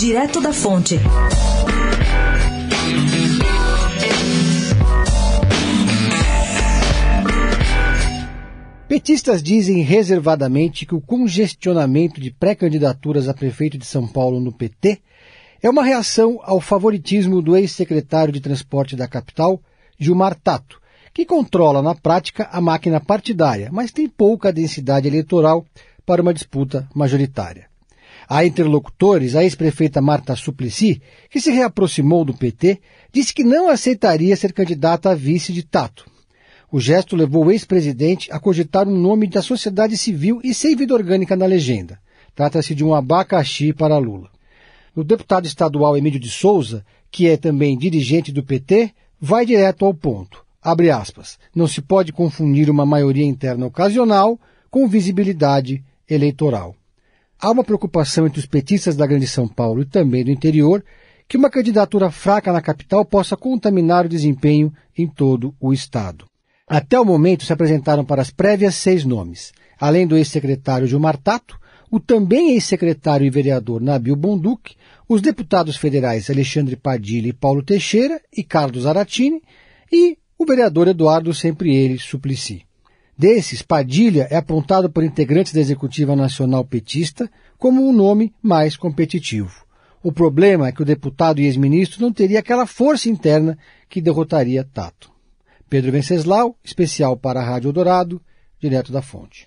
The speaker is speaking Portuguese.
Direto da Fonte. Petistas dizem reservadamente que o congestionamento de pré-candidaturas a prefeito de São Paulo no PT é uma reação ao favoritismo do ex-secretário de Transporte da capital, Gilmar Tato, que controla na prática a máquina partidária, mas tem pouca densidade eleitoral para uma disputa majoritária. Há interlocutores, a ex-prefeita Marta Suplicy, que se reaproximou do PT, disse que não aceitaria ser candidata a vice de Tato, o gesto levou o ex-presidente a cogitar um nome da sociedade civil e sem vida orgânica na legenda. Trata-se de um abacaxi para Lula. O deputado estadual Emílio de Souza, que é também dirigente do PT, vai direto ao ponto. Abre aspas. Não se pode confundir uma maioria interna ocasional com visibilidade eleitoral. Há uma preocupação entre os petistas da Grande São Paulo e também do interior que uma candidatura fraca na capital possa contaminar o desempenho em todo o Estado. Até o momento se apresentaram para as prévias seis nomes. Além do ex-secretário Gilmar Tato, o também ex-secretário e vereador Nabil Bonduc, os deputados federais Alexandre Padilha e Paulo Teixeira e Carlos Aratini e o vereador Eduardo Sempre Ele Suplicy. Desses, Padilha é apontado por integrantes da Executiva Nacional Petista como um nome mais competitivo. O problema é que o deputado e ex-ministro não teria aquela força interna que derrotaria Tato. Pedro Venceslau, especial para a Rádio Dourado, direto da fonte.